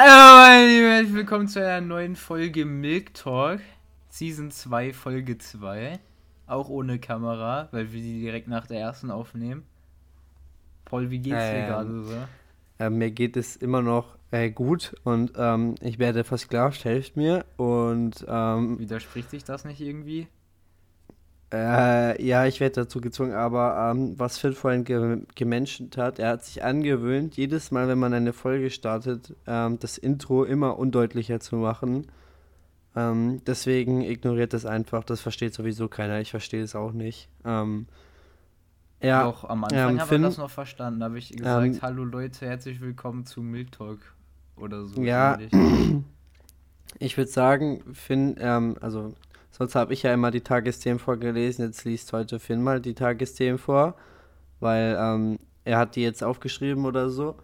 Hallo meine willkommen zu einer neuen Folge Milk Talk, Season 2, Folge 2. Auch ohne Kamera, weil wir die direkt nach der ersten aufnehmen. Paul, wie geht's dir Ähm, gerade so? Äh, mir geht es immer noch äh, gut und ähm, ich werde versklavt, helft mir. Und ähm, Widerspricht sich das nicht irgendwie? Äh, ja, ich werde dazu gezwungen, aber ähm, was Phil vorhin ge gemenschent hat, er hat sich angewöhnt, jedes Mal, wenn man eine Folge startet, ähm, das Intro immer undeutlicher zu machen. Ähm, deswegen ignoriert das einfach, das versteht sowieso keiner, ich verstehe es auch nicht. Ähm, ja, Doch, am Anfang ähm, Finn- wir das noch verstanden. Da habe ich gesagt, Ähm, hallo Leute, herzlich willkommen zu Milk Talk oder so. Ja. Ich würde sagen, Finn, ähm, also sonst habe ich ja immer die Tagesthemen vorgelesen, jetzt liest heute Finn mal die Tagesthemen vor, weil ähm, er hat die jetzt aufgeschrieben oder so.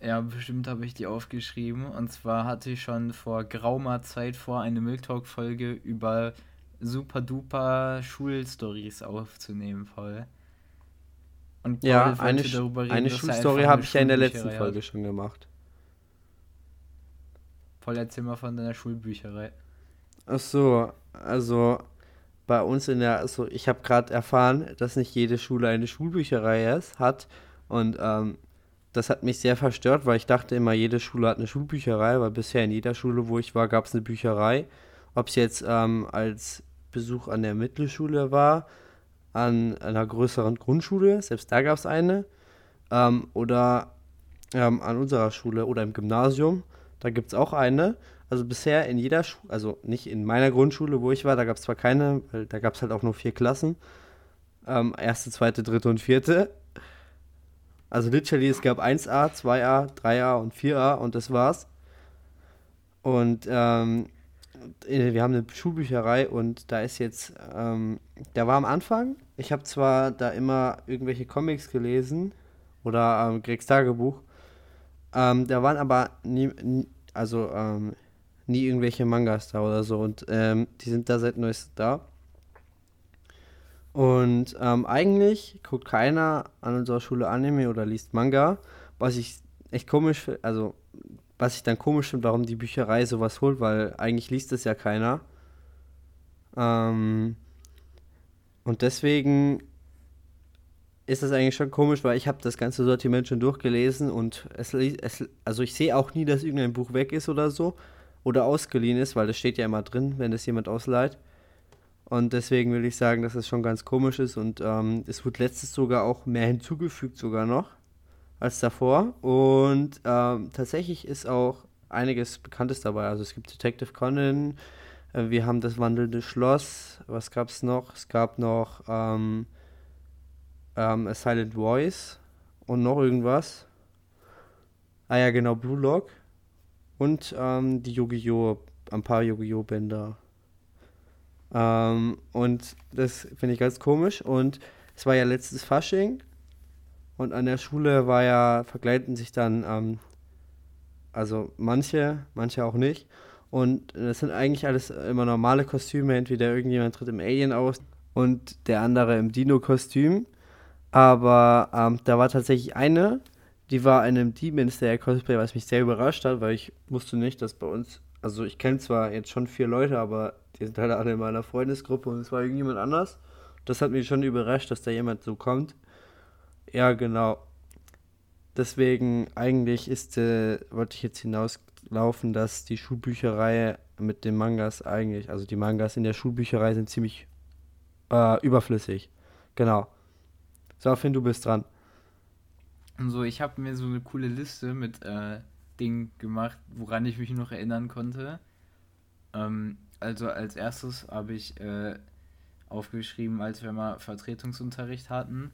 Ja, bestimmt habe ich die aufgeschrieben. Und zwar hatte ich schon vor geraumer Zeit vor, eine Milk Talk-Folge über super duper Schulstories aufzunehmen, Paul. Und Paul Ja, eine, darüber reden, eine Schulstory habe ich ja in der letzten Folge hat. schon gemacht. Paul, erzähl mal von deiner Schulbücherei. Ach so, also bei uns in der, also ich habe gerade erfahren, dass nicht jede Schule eine Schulbücherei ist, hat und ähm, das hat mich sehr verstört, weil ich dachte immer, jede Schule hat eine Schulbücherei, weil bisher in jeder Schule, wo ich war, gab es eine Bücherei. Ob es jetzt ähm, als Besuch an der Mittelschule war, an einer größeren Grundschule, selbst da gab es eine, ähm, oder ähm, an unserer Schule oder im Gymnasium, da gibt es auch eine. Also bisher in jeder Schule, also nicht in meiner Grundschule, wo ich war, da gab es zwar keine, weil da gab es halt auch nur vier Klassen. Ähm, erste, zweite, dritte und vierte. Also literally, es gab 1a, 2a, 3a und 4a und das war's. Und ähm, äh, wir haben eine Schulbücherei und da ist jetzt, ähm, da war am Anfang, ich habe zwar da immer irgendwelche Comics gelesen oder ähm, Gregs Tagebuch, ähm, da waren aber nie, also ähm, nie irgendwelche Mangas da oder so und ähm, die sind da seit neuestem da. Und ähm, eigentlich guckt keiner an unserer Schule Anime oder liest Manga, was ich echt komisch finde, also was ich dann komisch finde, warum die Bücherei sowas holt, weil eigentlich liest es ja keiner. Ähm, und deswegen ist das eigentlich schon komisch, weil ich habe das ganze Sortiment schon durchgelesen und es, es also ich sehe auch nie, dass irgendein Buch weg ist oder so oder ausgeliehen ist, weil das steht ja immer drin, wenn es jemand ausleiht. Und deswegen will ich sagen, dass es schon ganz komisch ist und ähm, es wird letztes sogar auch mehr hinzugefügt sogar noch als davor. Und ähm, tatsächlich ist auch einiges Bekanntes dabei. Also es gibt Detective Conan, äh, wir haben das wandelnde Schloss, was gab es noch? Es gab noch ähm, ähm, A Silent Voice und noch irgendwas. Ah ja, genau, Blue Lock. Und ähm, die Yu-Gi-Oh! ein paar Yu-Gi-Oh! Bänder. Ähm, und das finde ich ganz komisch. Und es war ja letztes Fasching. Und an der Schule war ja, verkleiden sich dann, ähm, also manche, manche auch nicht. Und das sind eigentlich alles immer normale Kostüme. Entweder irgendjemand tritt im Alien aus und der andere im Dino-Kostüm. Aber ähm, da war tatsächlich eine, die war in einem Demon Slayer Cosplay, was mich sehr überrascht hat, weil ich wusste nicht, dass bei uns, also ich kenne zwar jetzt schon vier Leute, aber die sind halt alle in meiner Freundesgruppe und es war irgendjemand anders. Das hat mich schon überrascht, dass da jemand so kommt. Ja, genau. Deswegen eigentlich ist, äh, wollte ich jetzt hinauslaufen, dass die Schulbücherei mit den Mangas eigentlich, also die Mangas in der Schulbücherei sind ziemlich äh, überflüssig. Genau. So, Finn, du bist dran. So, ich habe mir so eine coole Liste mit äh, Dingen gemacht, woran ich mich noch erinnern konnte. Ähm, also als erstes habe ich äh, aufgeschrieben, als wir mal Vertretungsunterricht hatten.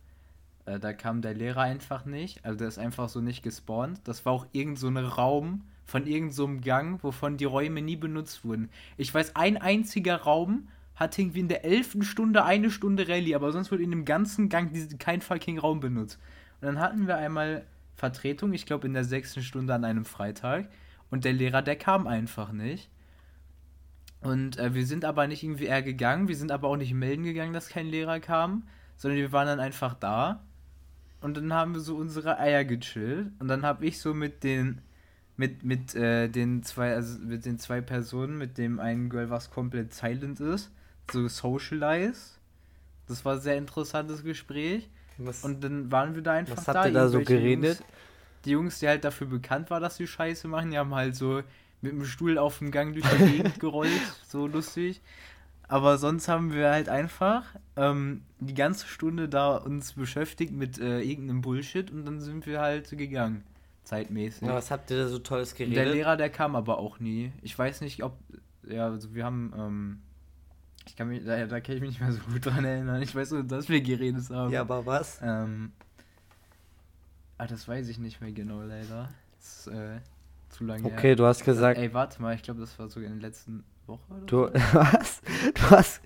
Äh, da kam der Lehrer einfach nicht. Also der ist einfach so nicht gespawnt. Das war auch irgend so ein Raum von irgend so Gang, wovon die Räume nie benutzt wurden. Ich weiß, ein einziger Raum hat irgendwie in der elften Stunde eine Stunde Rallye, aber sonst wurde in dem ganzen Gang kein fucking Raum benutzt. Und dann hatten wir einmal Vertretung, ich glaube in der sechsten Stunde an einem Freitag. Und der Lehrer, der kam einfach nicht. Und äh, wir sind aber nicht irgendwie eher gegangen, wir sind aber auch nicht melden gegangen, dass kein Lehrer kam, sondern wir waren dann einfach da. Und dann haben wir so unsere Eier gechillt. Und dann habe ich so mit den mit, mit äh, den zwei, also mit den zwei Personen, mit dem einen Girl, was komplett silent ist, so socialize. Das war ein sehr interessantes Gespräch. Was, Und dann waren wir da einfach was da. habt ihr da so geredet? Jungs, die Jungs, die halt dafür bekannt war, dass sie Scheiße machen, die haben halt so mit dem Stuhl auf dem Gang durch die Gegend gerollt, so lustig. Aber sonst haben wir halt einfach ähm, die ganze Stunde da uns beschäftigt mit äh, irgendeinem Bullshit und dann sind wir halt gegangen, zeitmäßig. Ja, was habt ihr da so Tolles Und der geredet? Lehrer, der kam aber auch nie. Ich weiß nicht, ob. Ja, also wir haben. Ähm, ich kann mich, da, da kann ich mich nicht mehr so gut dran erinnern. Ich weiß nur, dass wir geredet haben. Ja, aber was? Ähm, ah, das weiß ich nicht mehr genau, leider. Das ist äh, zu lange Okay, du hast gesagt, Ey, warte mal, ich glaube, das war sogar in der letzten Woche. Oder du, so. was? Du hast,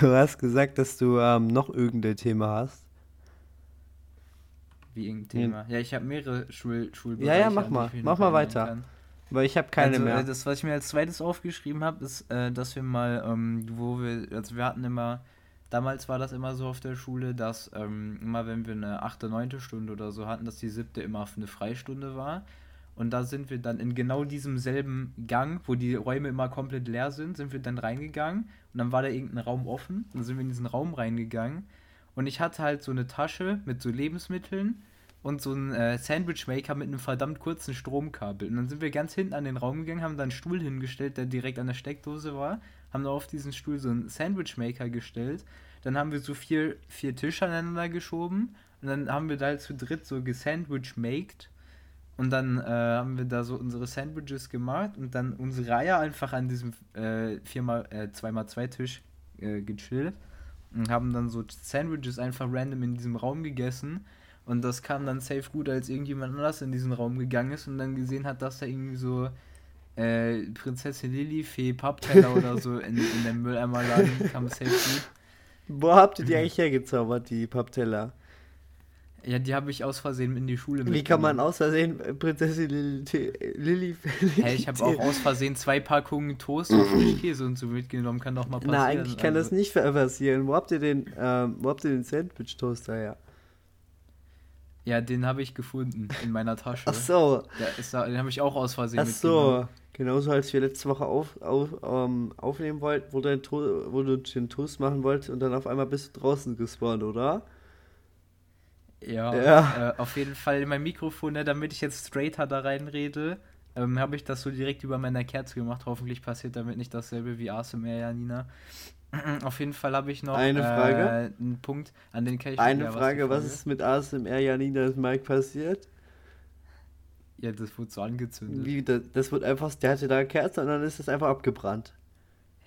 du hast gesagt, dass du ähm, noch irgendein Thema hast. Wie irgendein Thema. Ja, ich habe mehrere Schul Schulbereiche. Ja, ja, mach mal. Mach mal weiter. kann. Weil ich habe keine also, mehr. äh, Das, was ich mir als zweites aufgeschrieben habe, ist, äh, dass wir mal, ähm, wo wir, also wir hatten immer, damals war das immer so auf der Schule, dass ähm, immer wenn wir eine achte, neunte Stunde oder so hatten, dass die siebte immer eine Freistunde war. Und da sind wir dann in genau diesem selben Gang, wo die Räume immer komplett leer sind, sind wir dann reingegangen und dann war da irgendein Raum offen. Dann sind wir in diesen Raum reingegangen und ich hatte halt so eine Tasche mit so Lebensmitteln und so ein äh, Sandwichmaker mit einem verdammt kurzen Stromkabel. Und dann sind wir ganz hinten an den Raum gegangen, haben da einen Stuhl hingestellt, der direkt an der Steckdose war, haben da auf diesen Stuhl so einen Sandwichmaker gestellt. Dann haben wir so vier, vier Tische aneinander geschoben und dann haben wir da zu dritt so gesandwich-maked. Und dann äh, haben wir da so unsere Sandwiches gemacht und dann unsere Reihe einfach an diesem äh, viermal, äh, 2x2 Tisch äh, gechillt und haben dann so Sandwiches einfach random in diesem Raum gegessen. Und das kam dann safe gut, als irgendjemand anders in diesen Raum gegangen ist und dann gesehen hat, dass da irgendwie so äh, Prinzessin Lilly, Fee, Pappteller oder so in, in der Mülleimer lagen, kam safe gut. Wo habt ihr die eigentlich hergezaubert, die Pappteller? Ja, die habe ich aus Versehen in die Schule Wie kann man mitgenommen. aus Versehen Prinzessin Lilly... Lilly Hey, ich habe auch aus Versehen zwei Packungen Toast und Frischkäse und so mitgenommen, kann doch mal passieren. Na, eigentlich kann das Also, nicht passieren. Wo habt ihr den, ähm, wo habt ihr den Sandwich-Toaster her? Ja, den habe ich gefunden in meiner Tasche. Ach so, da, den habe ich auch aus Versehen ach so. Genauso als wir letzte Woche auf, auf, ähm, aufnehmen wollten, wo, to wo du den Toast machen wolltest und dann auf einmal bist du draußen gespawnt, oder? Ja, Ja. Äh, auf jeden Fall mein Mikrofon, ne, damit ich jetzt straighter da reinrede, ähm, habe ich das so direkt über meiner Kerze gemacht. Hoffentlich passiert damit nicht dasselbe wie ASMR, Janina. Auf jeden Fall habe ich noch Eine Frage? äh, einen Punkt, an den kann ich Eine ja, Frage, was Frage ist mit ASMR Janina Mike passiert? Ja, das wurde so angezündet. Wie, das, das wird einfach, der hatte da eine Kerze und dann ist das einfach abgebrannt.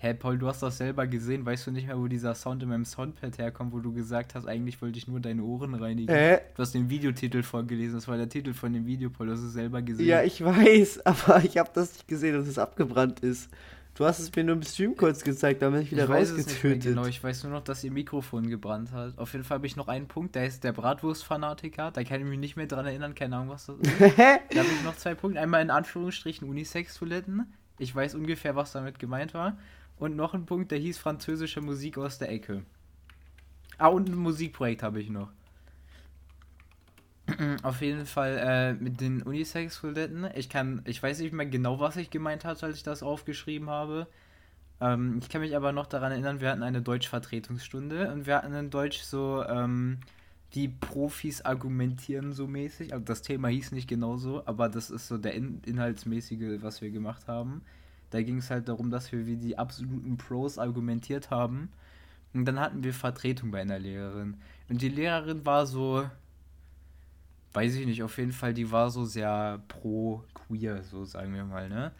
Hä, Paul, du hast das selber gesehen. Weißt du nicht mehr, wo dieser Sound in meinem Soundpad herkommt, wo du gesagt hast, eigentlich wollte ich nur deine Ohren reinigen? Hä? Du hast den Videotitel vorgelesen. Das war der Titel von dem Video, Paul. Du hast es selber gesehen. Ja, ich weiß, aber ich habe das nicht gesehen, dass es abgebrannt ist. Du hast es mir nur im Stream kurz gezeigt, dann bin ich wieder ich rausgetötet. genau. Ich weiß nur noch, dass ihr Mikrofon gebrannt hat. Auf jeden Fall habe ich noch einen Punkt. Der ist der Bratwurst-Fanatiker. Da kann ich mich nicht mehr dran erinnern. Keine Ahnung, was das ist. Da habe ich noch zwei Punkte. Einmal in Anführungsstrichen Unisex-Toiletten. Ich weiß ungefähr, was damit gemeint war. Und noch ein Punkt, der hieß französische Musik aus der Ecke. Ah, und ein Musikprojekt habe ich noch. Auf jeden Fall äh, mit den Unisex-Toiletten. Ich kann, ich weiß nicht mehr genau, was ich gemeint hatte, als ich das aufgeschrieben habe. Ähm, ich kann mich aber noch daran erinnern, wir hatten eine Deutsch-Vertretungsstunde und wir hatten in Deutsch so, ähm, die Profis argumentieren so mäßig. Also das Thema hieß nicht genau so, aber das ist so der in inhaltsmäßige, was wir gemacht haben. Da ging es halt darum, dass wir wie die absoluten Pros argumentiert haben. Und dann hatten wir Vertretung bei einer Lehrerin. Und die Lehrerin war so, weiß ich nicht, auf jeden Fall, die war so sehr pro queer, so sagen wir mal, ne?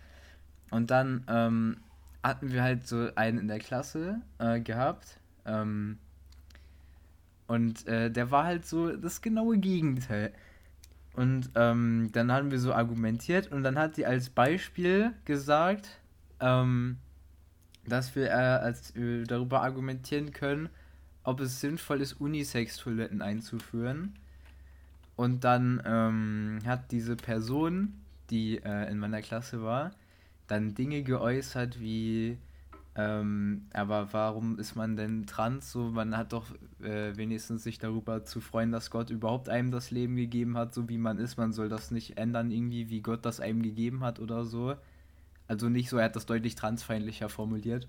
Und dann ähm, hatten wir halt so einen in der Klasse äh, gehabt. Ähm, und äh, der war halt so das genaue Gegenteil. Und ähm, dann haben wir so argumentiert und dann hat die als Beispiel gesagt, ähm, dass wir äh, als darüber argumentieren können, ob es sinnvoll ist, Unisex-Toiletten einzuführen. Und dann ähm, hat diese Person, die äh, in meiner Klasse war, dann Dinge geäußert wie, Ähm, aber warum ist man denn trans? So, man hat doch äh, wenigstens sich darüber zu freuen, dass Gott überhaupt einem das Leben gegeben hat, so wie man ist. Man soll das nicht ändern, irgendwie, wie Gott das einem gegeben hat oder so. Also nicht so, er hat das deutlich transfeindlicher formuliert.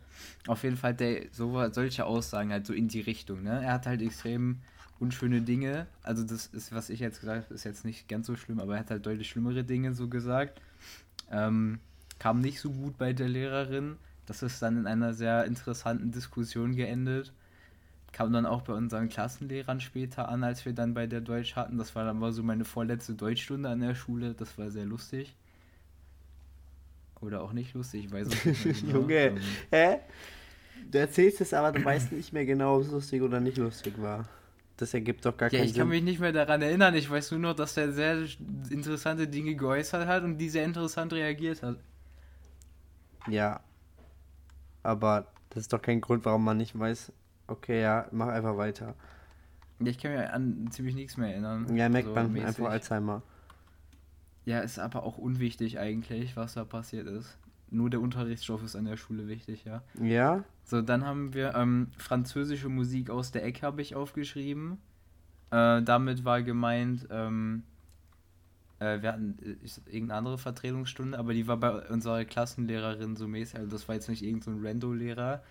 Auf jeden Fall der so solche Aussagen halt so in die Richtung. Ne? Er hat halt extrem unschöne Dinge. Also das ist, was ich jetzt gesagt habe, ist jetzt nicht ganz so schlimm, aber er hat halt deutlich schlimmere Dinge so gesagt. Ähm, kam nicht so gut bei der Lehrerin. Das ist dann in einer sehr interessanten Diskussion geendet. Kam dann auch bei unseren Klassenlehrern später an, als wir dann bei der Deutsch hatten. Das war dann mal so meine vorletzte Deutschstunde an der Schule. Das war sehr lustig. Oder auch nicht lustig, ich weiß es nicht. Genau. Junge, ähm, hä? Du erzählst es aber, du weißt nicht mehr genau, ob es lustig oder nicht lustig war. Das ergibt doch gar ja, keinen Sinn. Ich kann mich nicht mehr daran erinnern. Ich weiß nur noch, dass er sehr interessante Dinge geäußert hat und die sehr interessant reagiert hat. Ja. Aber das ist doch kein Grund, warum man nicht weiß, okay, ja, mach einfach weiter. Ich kann mich an ziemlich nichts mehr erinnern. Ja, merkt so man mäßig. einfach Alzheimer. Ja, ist aber auch unwichtig eigentlich, was da passiert ist. Nur der Unterrichtsstoff ist an der Schule wichtig, ja. Ja. So, dann haben wir ähm, französische Musik aus der Ecke habe ich aufgeschrieben. Äh, damit war gemeint, ähm, äh, wir hatten äh, irgendeine andere Vertretungsstunde, aber die war bei unserer Klassenlehrerin so mäßig. Also das war jetzt nicht irgendein so Rando-Lehrer,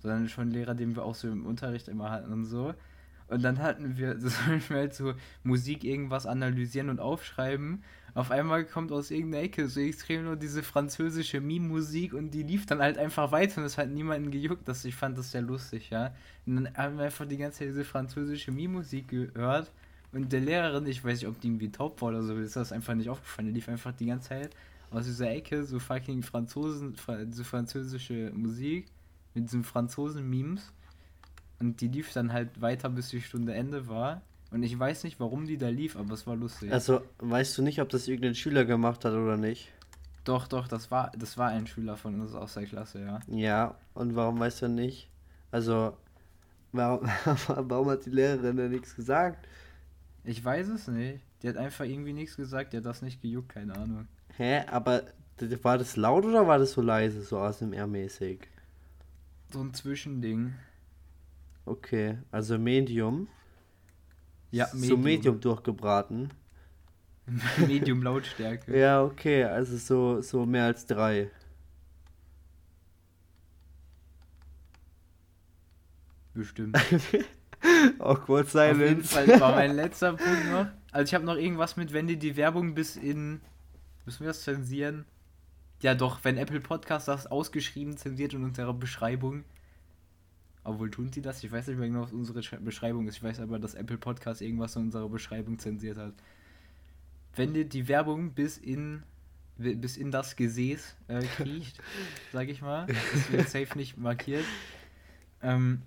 sondern schon ein Lehrer, den wir auch so im Unterricht immer hatten und so. Und dann hatten wir, das sollten wir halt so Musik irgendwas analysieren und aufschreiben. Auf einmal kommt aus irgendeiner Ecke so extrem nur diese französische Meme-Musik und die lief dann halt einfach weiter und es hat niemanden gejuckt. Das, ich fand das sehr lustig, ja. Und dann haben wir einfach die ganze Zeit diese französische Meme-Musik gehört. Und der Lehrerin, ich weiß nicht, ob die irgendwie taub war oder so, ist das einfach nicht aufgefallen. Die lief einfach die ganze Zeit aus dieser Ecke so fucking Franzosen, so französische Musik mit diesen Franzosen-Memes. Und die lief dann halt weiter, bis die Stunde Ende war. Und ich weiß nicht, warum die da lief, aber es war lustig. Also, weißt du nicht, ob das irgendein Schüler gemacht hat oder nicht? Doch, doch, das war, das war ein Schüler von uns aus der Klasse, ja. Ja, und warum weißt du nicht? Also, warum, warum hat die Lehrerin denn nichts gesagt? Ich weiß es nicht. Die hat einfach irgendwie nichts gesagt, die hat das nicht gejuckt, keine Ahnung. Hä, aber war das laut oder war das so leise, so ASMR-mäßig? So ein Zwischending. Okay, also Medium. Ja, Medium. So Medium durchgebraten. Medium Lautstärke. ja, okay, also so, so mehr als drei. Bestimmt. Awkward Silence. Auf jeden Fall war mein letzter Punkt noch. Also ich habe noch irgendwas mit, wenn die die Werbung bis in... Müssen wir das zensieren? Ja doch, wenn Apple Podcast das ausgeschrieben zensiert in unserer Beschreibung, obwohl tun sie das? Ich weiß nicht mehr genau, was unsere Beschreibung ist. Ich weiß aber, dass Apple Podcast irgendwas in unserer Beschreibung zensiert hat. Wenn dir die Werbung bis in bis in das Gesäß äh, kriecht, sag ich mal, das wird safe nicht markiert. Ähm,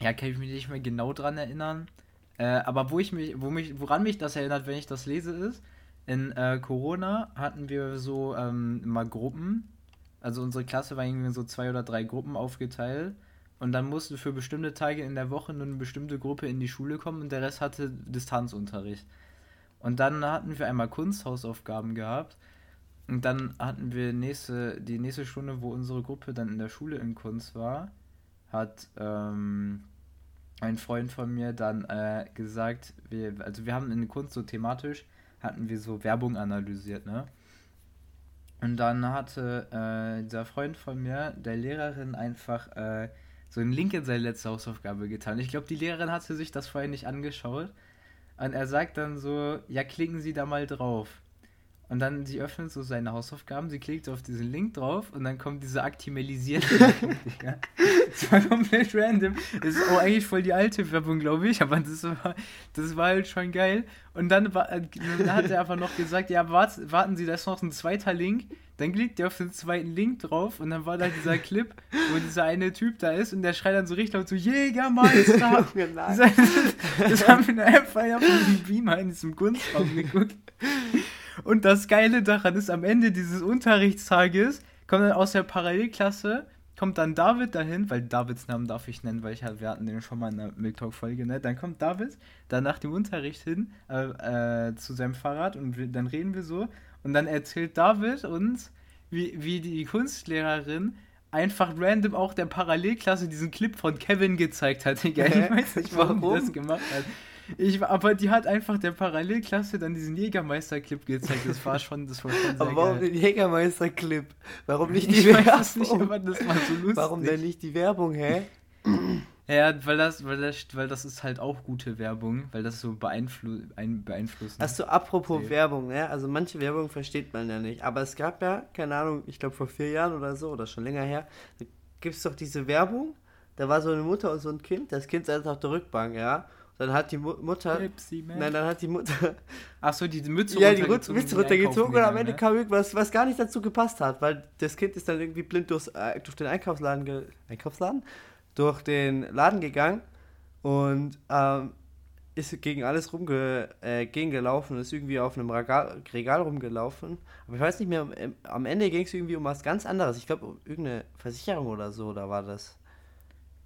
ja, kann ich mich nicht mehr genau dran erinnern. Äh, aber wo ich mich, wo mich, woran mich das erinnert, wenn ich das lese, ist, in äh, Corona hatten wir so ähm, immer Gruppen. Also unsere Klasse war irgendwie so zwei oder drei Gruppen aufgeteilt. Und dann musste für bestimmte Tage in der Woche nur eine bestimmte Gruppe in die Schule kommen und der Rest hatte Distanzunterricht. Und dann hatten wir einmal Kunsthausaufgaben gehabt. Und dann hatten wir nächste, die nächste Stunde, wo unsere Gruppe dann in der Schule in Kunst war, hat ähm, ein Freund von mir dann äh, gesagt, wir, also wir haben in Kunst so thematisch, hatten wir so Werbung analysiert, ne? Und dann hatte äh, dieser Freund von mir der Lehrerin einfach äh, so einen Link in seine letzte Hausaufgabe getan. Ich glaube, die Lehrerin hatte sich das vorher nicht angeschaut. Und er sagt dann so, ja, klicken Sie da mal drauf. Und dann, sie öffnet so seine Hausaufgaben, sie klickt auf diesen Link drauf und dann kommt diese aktimalisierte. das war komplett random. Das ist auch eigentlich voll die alte Werbung, glaube ich, aber das war, das war halt schon geil. Und dann, war, dann hat er einfach noch gesagt, ja, wart, warten Sie, da ist noch ein zweiter Link. Dann klickt er auf den zweiten Link drauf und dann war da dieser Clip, wo dieser eine Typ da ist und der schreit dann so richtig laut so, Jägermeister! das, das haben wir einfach auf dem Beamer in diesem Kunstraum geguckt. Und das Geile daran ist, am Ende dieses Unterrichtstages kommt dann aus der Parallelklasse, kommt dann David dahin, weil Davids Namen darf ich nennen, weil ich halt, wir hatten den schon mal in der Milk Talk Folge, ne? Dann kommt David dann nach dem Unterricht hin äh, äh, zu seinem Fahrrad und wir, dann reden wir so und dann erzählt David uns, wie, wie die Kunstlehrerin einfach random auch der Parallelklasse diesen Clip von Kevin gezeigt hat. Digga. Ich weiß nicht, warum, warum? das gemacht hat. Ich, aber die hat einfach der Parallelklasse dann diesen Jägermeister-Clip gezeigt. Das war schon, das war schon Aber warum geil. den Jägermeister-Clip? Warum nicht die ich Werbung? Weiß nicht, aber das war so lustig. Warum denn nicht die Werbung, hä? Ja, weil das, weil das, weil das ist halt auch gute Werbung, weil das so beeinflu ein, beeinflussen. Achso, apropos Safe. Werbung, ne? Also manche Werbung versteht man ja nicht. Aber es gab ja, keine Ahnung, ich glaube vor vier Jahren oder so, oder schon länger her, gibt es doch diese Werbung, da war so eine Mutter und so ein Kind, das Kind saß auf der Rückbank, ja. Dann hat die Mu Mutter. Pepsi, nein, dann hat die Mutter. Achso, die Mütze Ja, die Mütze runtergezogen und am Ende ne? kam irgendwas, was gar nicht dazu gepasst hat, weil das Kind ist dann irgendwie blind durchs, äh, durch den Einkaufsladen, Einkaufsladen? Durch den Laden gegangen und ähm, ist gegen alles rumge äh, gelaufen, ist irgendwie auf einem Regal, Regal rumgelaufen. Aber ich weiß nicht mehr, am Ende ging es irgendwie um was ganz anderes. Ich glaube, um irgendeine Versicherung oder so, da war das.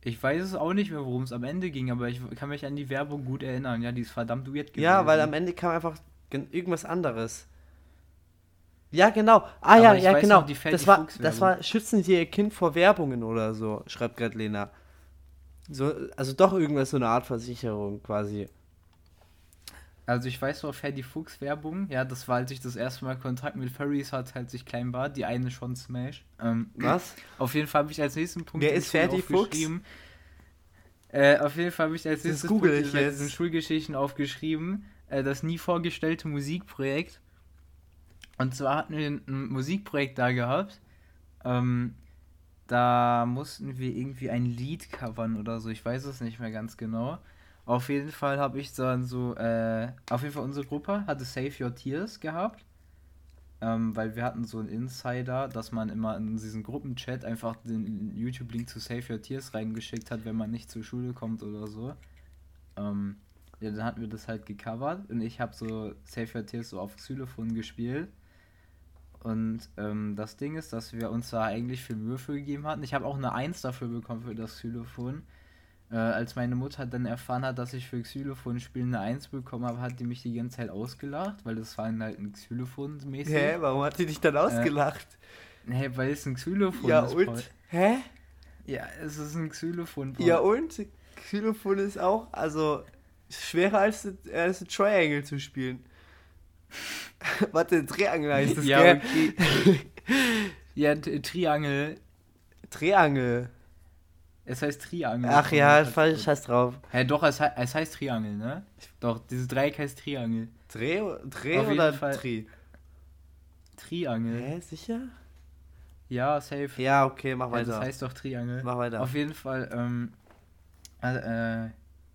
Ich weiß es auch nicht mehr, worum es am Ende ging, aber ich kann mich an die Werbung gut erinnern. Ja, die ist verdammt weird gewesen. Ja, weil am Ende kam einfach irgendwas anderes. Ja, genau. Ah aber ja, ja, genau. Noch, das, war, das war Schützen Sie Ihr Kind vor Werbungen oder so, schreibt gerade Lena. So, also doch irgendwas so eine Art Versicherung quasi. Also ich weiß noch, Ferdi Fuchs Werbung, ja, das war, als ich das erste Mal Kontakt mit Furries hatte, als ich klein war, die eine schon Smash. Ähm, Was? Auf jeden Fall habe ich als nächsten Punkt Wer ist Ferdi Fuchs? Äh, auf jeden Fall habe ich als nächstes Punkt ich in Schulgeschichten aufgeschrieben, äh, das nie vorgestellte Musikprojekt. Und zwar hatten wir ein, ein Musikprojekt da gehabt. Ähm, da mussten wir irgendwie ein Lied covern oder so, ich weiß es nicht mehr ganz genau. Auf jeden Fall habe ich dann so, äh, auf jeden Fall unsere Gruppe hatte Save Your Tears gehabt. Ähm, weil wir hatten so einen Insider, dass man immer in diesen Gruppenchat einfach den YouTube-Link zu Save Your Tears reingeschickt hat, wenn man nicht zur Schule kommt oder so. Ähm, ja, dann hatten wir das halt gecovert und ich habe so Save Your Tears so auf Xylophon gespielt. Und ähm, das Ding ist, dass wir uns da eigentlich viel Mühe für gegeben hatten. Ich habe auch eine Eins dafür bekommen für das Xylophon. Äh, als meine Mutter dann erfahren hat, dass ich für Xylophon spielen eine Eins bekommen habe, hat die mich die ganze Zeit ausgelacht, weil das war halt ein Xylophon mäßig. Hä, warum hat die dich dann ausgelacht? Äh, hä, weil es ein Xylophon ja, ist. Ja und? Hä? Ja, es ist ein Xylophon. Paul. Ja und? Xylophon ist auch, also schwerer als, als ein Triangle zu spielen. Warte, ein Triangle heißt das, ja, gell? Okay. ja, Triangle. Triangle. Es heißt Triangel. Ach ja, falsch, scheiß drauf. Hä, doch, es, he es heißt Triangel, ne? Doch, dieses Dreieck heißt Triangel. Dreh, Dreh oder Tri? Triangel. Hä, sicher? Ja, safe. Ja, okay, mach weiter. Ja, das heißt doch Triangel. Mach weiter. Auf jeden Fall, ähm, äh,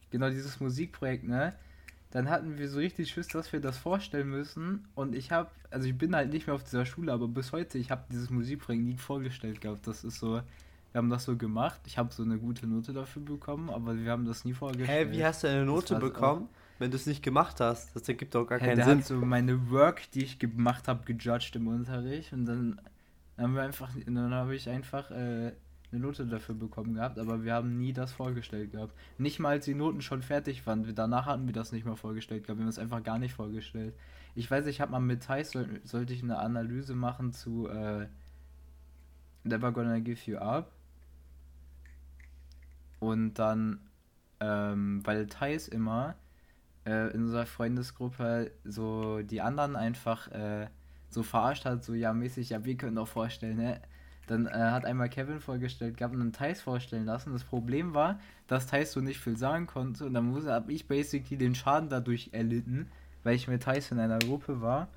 genau dieses Musikprojekt, ne? Dann hatten wir so richtig Schiss, dass wir das vorstellen müssen. Und ich habe, also ich bin halt nicht mehr auf dieser Schule, aber bis heute, ich habe dieses Musikprojekt nie vorgestellt gehabt. Das ist so, wir haben das so gemacht. Ich habe so eine gute Note dafür bekommen, aber wir haben das nie vorgestellt. Hä, wie hast du eine Note bekommen, auch, wenn du es nicht gemacht hast? Das ergibt doch gar hey, keinen der Sinn. hat so meine Work, die ich gemacht habe, gejudged im Unterricht und dann haben wir einfach, dann habe ich einfach äh, eine Note dafür bekommen gehabt, aber wir haben nie das vorgestellt gehabt. Nicht mal als die Noten schon fertig waren. Danach hatten wir das nicht mehr vorgestellt gehabt. Wir haben es einfach gar nicht vorgestellt. Ich weiß, ich habe mal mit Thais, soll, sollte ich eine Analyse machen zu äh, Never Gonna Give You Up. Und dann, ähm, weil Thais immer äh, in unserer Freundesgruppe so die anderen einfach äh, so verarscht hat, so ja mäßig, ja, wir können doch vorstellen, ne? Dann äh, hat einmal Kevin vorgestellt, gab einen Thais vorstellen lassen. Das Problem war, dass Thais so nicht viel sagen konnte und dann musste, habe ich basically den Schaden dadurch erlitten, weil ich mit Thais in einer Gruppe war.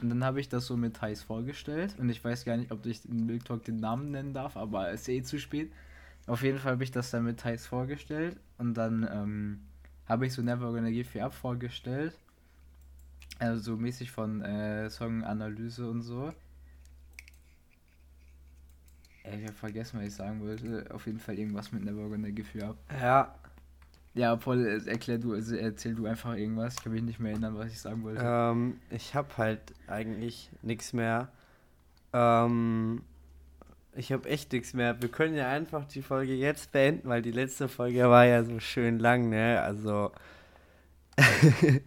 Und dann habe ich das so mit Thais vorgestellt und ich weiß gar nicht, ob ich in Milk Talk den Namen nennen darf, aber es ist eh zu spät. Auf jeden Fall habe ich das dann mit Thais vorgestellt und dann ähm, habe ich so Never Gonna Give You Up vorgestellt. Also so mäßig von äh, Song-Analyse und so. Ey, ich habe vergessen, was ich sagen wollte. Auf jeden Fall irgendwas mit Never Gonna Give You Up. Ja. Ja, Paul, erklär du, also erzähl du einfach irgendwas. Ich kann mich nicht mehr erinnern, was ich sagen wollte. Ähm, ich habe halt eigentlich nichts mehr. Ähm, ich habe echt nichts mehr. Wir können ja einfach die Folge jetzt beenden, weil die letzte Folge war ja so schön lang, ne? Also.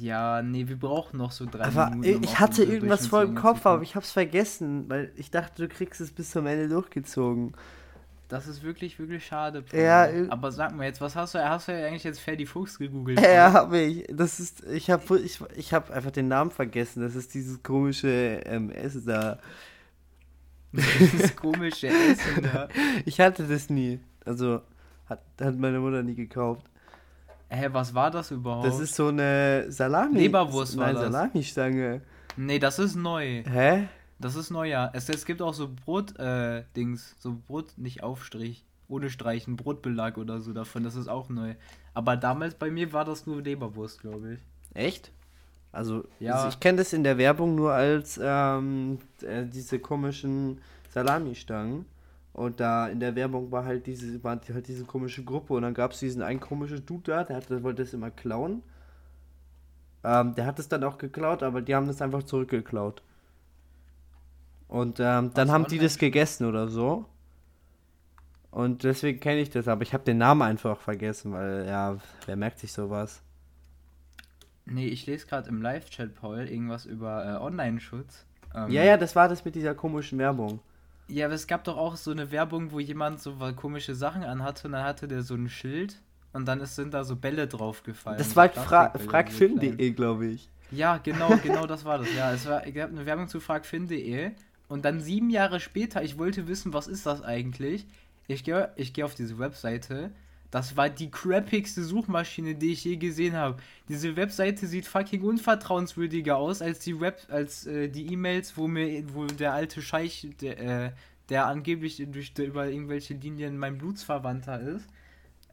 Ja, nee, wir brauchen noch so drei Aber Minuten. um ich hatte irgendwas voll im Kopf, aber ich hab's vergessen, weil ich dachte, du kriegst es bis zum Ende durchgezogen. Das ist wirklich, wirklich schade. Ja, äh- Aber sag mal jetzt, was hast du? Hast du ja eigentlich jetzt Ferdi Fuchs gegoogelt? Ja, habe ich. Das ist, ich habe ich, ich hab einfach den Namen vergessen. Das ist dieses komische ähm, Essen da. Dieses komische Essen da. Ich hatte das nie. Also, hat, hat meine Mutter nie gekauft. Hä, was war das überhaupt? Das ist so eine Salami. Leberwurst war Nein, das. Salamistange. nee, das ist neu. Hä? Das ist neu, ja. Es, es gibt auch so Brot, äh, Dings, so Brot, nicht Aufstrich, ohne Streichen, Brotbelag oder so davon, das ist auch neu. Aber damals bei mir war das nur Leberwurst, glaube ich. Echt? Also, Ja. also ich kenne das in der Werbung nur als ähm, äh, diese komischen Salamistangen. Und da in der Werbung war halt diese, war halt diese komische Gruppe und dann gab es diesen einen komischen Dude da, der, hat, der wollte das immer klauen. Ähm, der hat es dann auch geklaut, aber die haben das einfach zurückgeklaut. Und ähm, dann haben die das gegessen oder so. Und deswegen kenne ich das, aber ich habe den Namen einfach vergessen, weil ja, wer merkt sich sowas? Nee, ich lese gerade im Live-Chat, Paul, irgendwas über äh, Online-Schutz. Ähm, Ja, ja, das war das mit dieser komischen Werbung. Ja, aber es gab doch auch so eine Werbung, wo jemand so komische Sachen anhatte und dann hatte der so ein Schild und dann ist, sind da so Bälle draufgefallen. Das war fra klein. glaube ich. Ja, genau, genau das war das. Ja, es war, gab eine Werbung zu fragfin.de und dann sieben Jahre später, ich wollte wissen, was ist das eigentlich? Ich gehe ich geh auf diese Webseite. Das war die crappigste Suchmaschine, die ich je gesehen habe. Diese Webseite sieht fucking unvertrauenswürdiger aus als die Web, als äh, die E-Mails, wo mir, wo der alte Scheich, der, äh, der angeblich durch über irgendwelche Linien mein Blutsverwandter ist.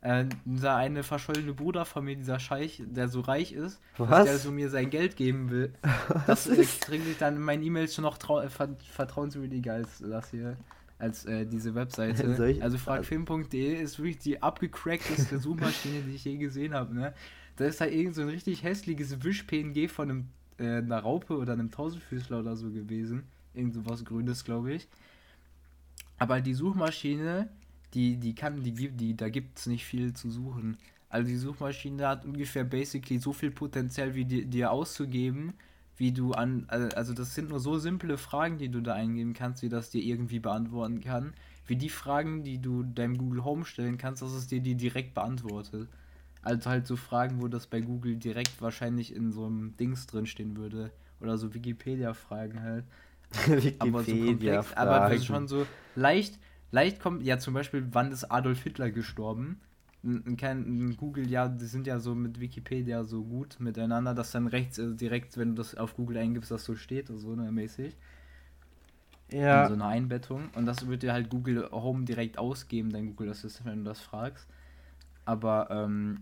Äh, dieser eine verschollene Bruder von mir, dieser Scheich, der so reich ist, dass Was? der so mir sein Geld geben will. Das äh, kriege ich dann in meinen E-Mails schon noch trau ver vertrauenswürdiger als das hier, als äh, diese Webseite. Ich- also fragfilm.de ist wirklich die abgecrackteste Suchmaschine, die ich je gesehen habe. Ne? Da ist halt irgend so ein richtig hässliches Wisch-PNG von einem, äh, einer Raupe oder einem Tausendfüßler oder so gewesen. Irgend so was Grünes, glaube ich. Aber die Suchmaschine, die, die kann, die gibt, die, da gibt es nicht viel zu suchen. Also die Suchmaschine hat ungefähr basically so viel Potenzial, wie dir, dir auszugeben, wie du an, al- also das sind nur so simple Fragen, die du da eingeben kannst, wie das dir irgendwie beantworten kann, wie die Fragen, die du deinem Google Home stellen kannst, dass es dir die direkt beantwortet. Also halt so Fragen, wo das bei Google direkt wahrscheinlich in so einem Dings drin stehen würde. Oder so Wikipedia-Fragen halt aber so komplex, aber das ist schon so leicht, leicht kommt, ja zum Beispiel, wann ist Adolf Hitler gestorben? N- n- Kein n- Google, ja, die sind ja so mit Wikipedia so gut miteinander, dass dann rechts äh, direkt, wenn du das auf Google eingibst, das so steht, so ne, mäßig. Ja, In so eine Einbettung. Und das wird dir halt Google Home direkt ausgeben, dein Google Assistant, wenn du das fragst. Aber ähm,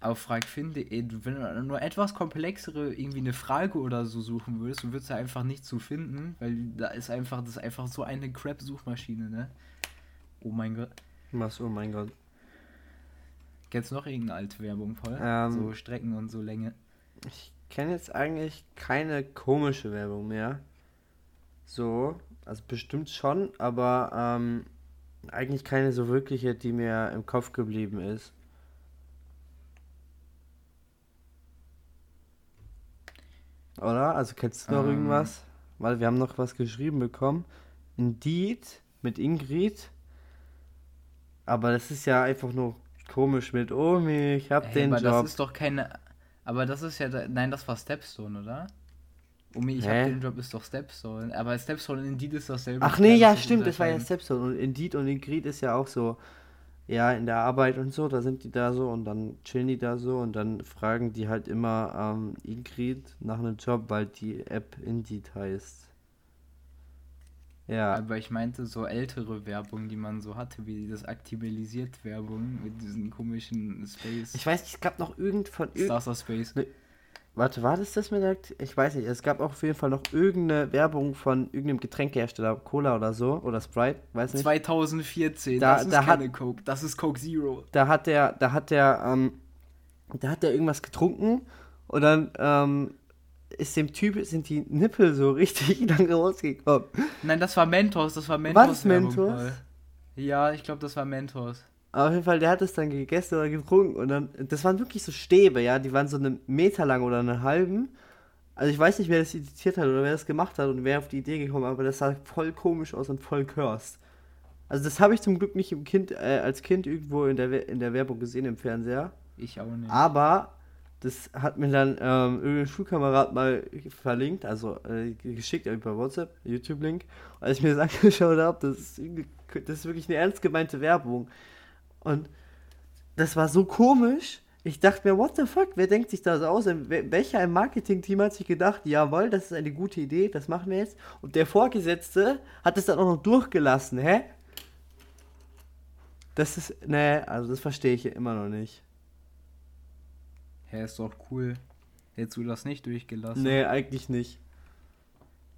auf fragfin.de, wenn du nur etwas komplexere, irgendwie eine Frage oder so suchen würdest, du würdest da einfach nicht zu finden, weil da ist einfach, das ist einfach so eine Crap-Suchmaschine, ne? Oh mein Gott. was, oh mein Gott. Kennst du noch irgendeine alte Werbung voll? Ähm. so Strecken und so Länge. Ich kenne jetzt eigentlich keine komische Werbung mehr. So, also bestimmt schon, aber ähm, eigentlich keine so wirkliche, die mir im Kopf geblieben ist. Oder? Also kennst du noch Ähm. irgendwas? Weil wir haben noch was geschrieben bekommen. Indeed mit Ingrid. Aber das ist ja einfach nur komisch mit Omi, ich hab Hey, den aber Job. das ist doch keine. Aber das ist ja. Nein, das war Stepstone, oder? Omi, ich Hä? hab den Job ist doch Stepstone. Aber Stepstone und Indeed ist dasselbe. Ach nee, ja, stimmt, das war ja Stepstone. Und Indeed und Ingrid ist ja auch so, ja, in der Arbeit und so, da sind die da so und dann chillen die da so und dann fragen die halt immer ähm, Ingrid nach einem Job, weil die App Indeed heißt. Ja, Aber ich meinte so ältere Werbung, die man so hatte, wie das aktualisiert Werbung mit diesen komischen Space. ich weiß nicht, es gab noch irgend von irgend Starter Space. Ne. Warte, war das das mit der, ich weiß nicht, es gab auch auf jeden Fall noch irgendeine Werbung von irgendeinem Getränkehersteller, Cola oder so, oder Sprite, weiß nicht. 2014, Da- das ist da hat- keine Coke, das ist Coke Zero. da hat der, da hat der, ähm, da hat der irgendwas getrunken und dann ähm, ist dem Typ, sind die Nippel so richtig lang rausgekommen. Nein, das war Mentos, das war Mentos. Was, Mentos? Paul. Ja, ich glaube, das war Mentos. Aber auf jeden Fall, der hat es dann gegessen oder getrunken und dann, das waren wirklich so Stäbe, ja, die waren so einen Meter lang oder einen halben. Also ich weiß nicht, wer das editiert hat oder wer das gemacht hat und wer auf die Idee gekommen, aber das sah voll komisch aus und voll cursed. Also das habe ich zum Glück nicht im kind, äh, als Kind irgendwo in der, in der Werbung gesehen im Fernseher. Ich auch nicht. Aber das hat mir dann ähm, irgendein Schulkamerad mal verlinkt, also äh, geschickt über WhatsApp, YouTube-Link. Als ich mir das angeschaut habe, das, ist das ist wirklich eine ernst gemeinte Werbung. Und das war so komisch. Ich dachte mir, what the fuck, wer denkt sich das aus? Welcher im Marketing-Team hat sich gedacht, jawohl, das ist eine gute Idee, das machen wir jetzt. Und der Vorgesetzte hat es dann auch noch durchgelassen, hä? Das ist, ne, also das verstehe ich immer noch nicht. Hä, ist doch cool. Hättest du das nicht durchgelassen? Nee, eigentlich nicht.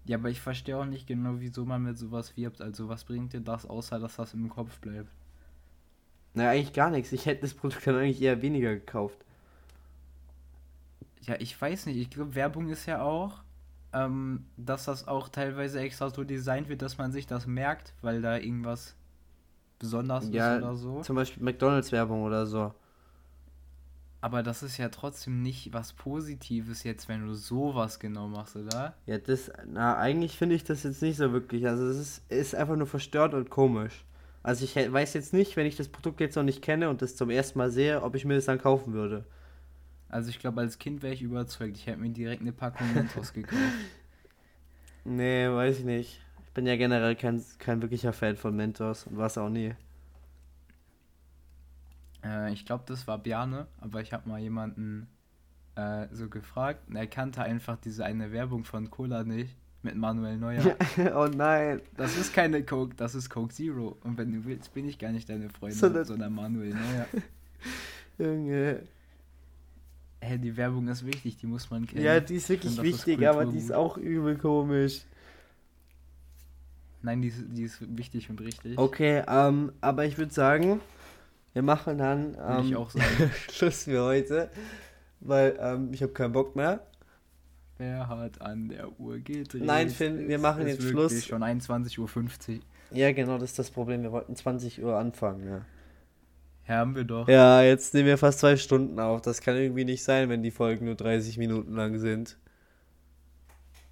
Ja, aber ich verstehe auch nicht genau, wieso man mit sowas wirbt. Also, was bringt dir das, außer dass das im Kopf bleibt? Naja, eigentlich gar nichts. Ich hätte das Produkt dann eigentlich eher weniger gekauft. Ja, ich weiß nicht. Ich glaube, Werbung ist ja auch, ähm, dass das auch teilweise extra so designt wird, dass man sich das merkt, weil da irgendwas besonders ja, ist oder so. Zum Beispiel McDonalds-Werbung oder so. Aber das ist ja trotzdem nicht was Positives jetzt, wenn du sowas genau machst, oder? Ja, das, na, eigentlich finde ich das jetzt nicht so wirklich. Also es ist, ist einfach nur verstört und komisch. Also ich weiß jetzt nicht, wenn ich das Produkt jetzt noch nicht kenne und das zum ersten Mal sehe, ob ich mir das dann kaufen würde. Also ich glaube, als Kind wäre ich überzeugt. Ich hätte mir direkt eine Packung Mentos gekauft. Nee, weiß ich nicht. Ich bin ja generell kein, kein wirklicher Fan von Mentos und war es auch nie. Äh, ich glaube, das war Bjarne, aber ich habe mal jemanden äh, so gefragt und er kannte einfach diese eine Werbung von Cola nicht mit Manuel Neuer. oh nein. Das ist keine Coke, das ist Coke Zero. Und wenn du willst, bin ich gar nicht deine Freundin, so sondern Manuel Neuer. Junge. Hä, hey, die Werbung ist wichtig, die muss man kennen. Ja, die ist wirklich find, wichtig, ist aber die ist auch übel komisch. Nein, die ist, die ist wichtig und richtig. Okay, ähm, aber ich würde sagen, wir machen dann ähm. Schluss für heute, weil ähm, ich habe keinen Bock mehr. Wer hat an der Uhr gedreht? Nein, Finn, wir machen jetzt Schluss. schon 21.50 Uhr. Ja, genau, das ist das Problem. Wir wollten 20 Uhr anfangen, ja. Ja, haben wir doch. Ja, jetzt nehmen wir fast zwei Stunden auf. Das kann irgendwie nicht sein, wenn die Folgen nur 30 Minuten lang sind.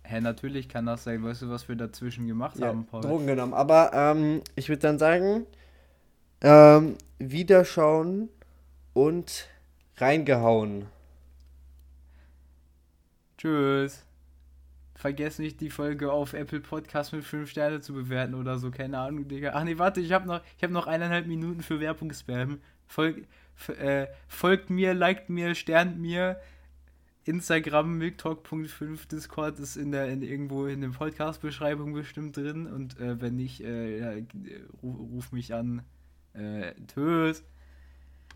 Hä, natürlich kann das sein. Weißt du, was wir dazwischen gemacht ja, haben, Paul? Drogen genommen. Aber ähm, ich würde dann sagen, ähm, Wiederschauen und reingehauen. Tschüss. Vergesst nicht, die Folge auf Apple Podcast mit 5 Sterne zu bewerten oder so. Keine Ahnung, Digga. Ach nee, warte, ich habe noch, hab noch eineinhalb Minuten für Werbung spam. Folg, äh, folgt mir, liked mir, sternt mir. Instagram milktalk.5 Discord ist in der in, irgendwo in der Podcast-Beschreibung bestimmt drin. Und äh, wenn nicht, äh, ja, ruf, ruf mich an. Äh, tschüss.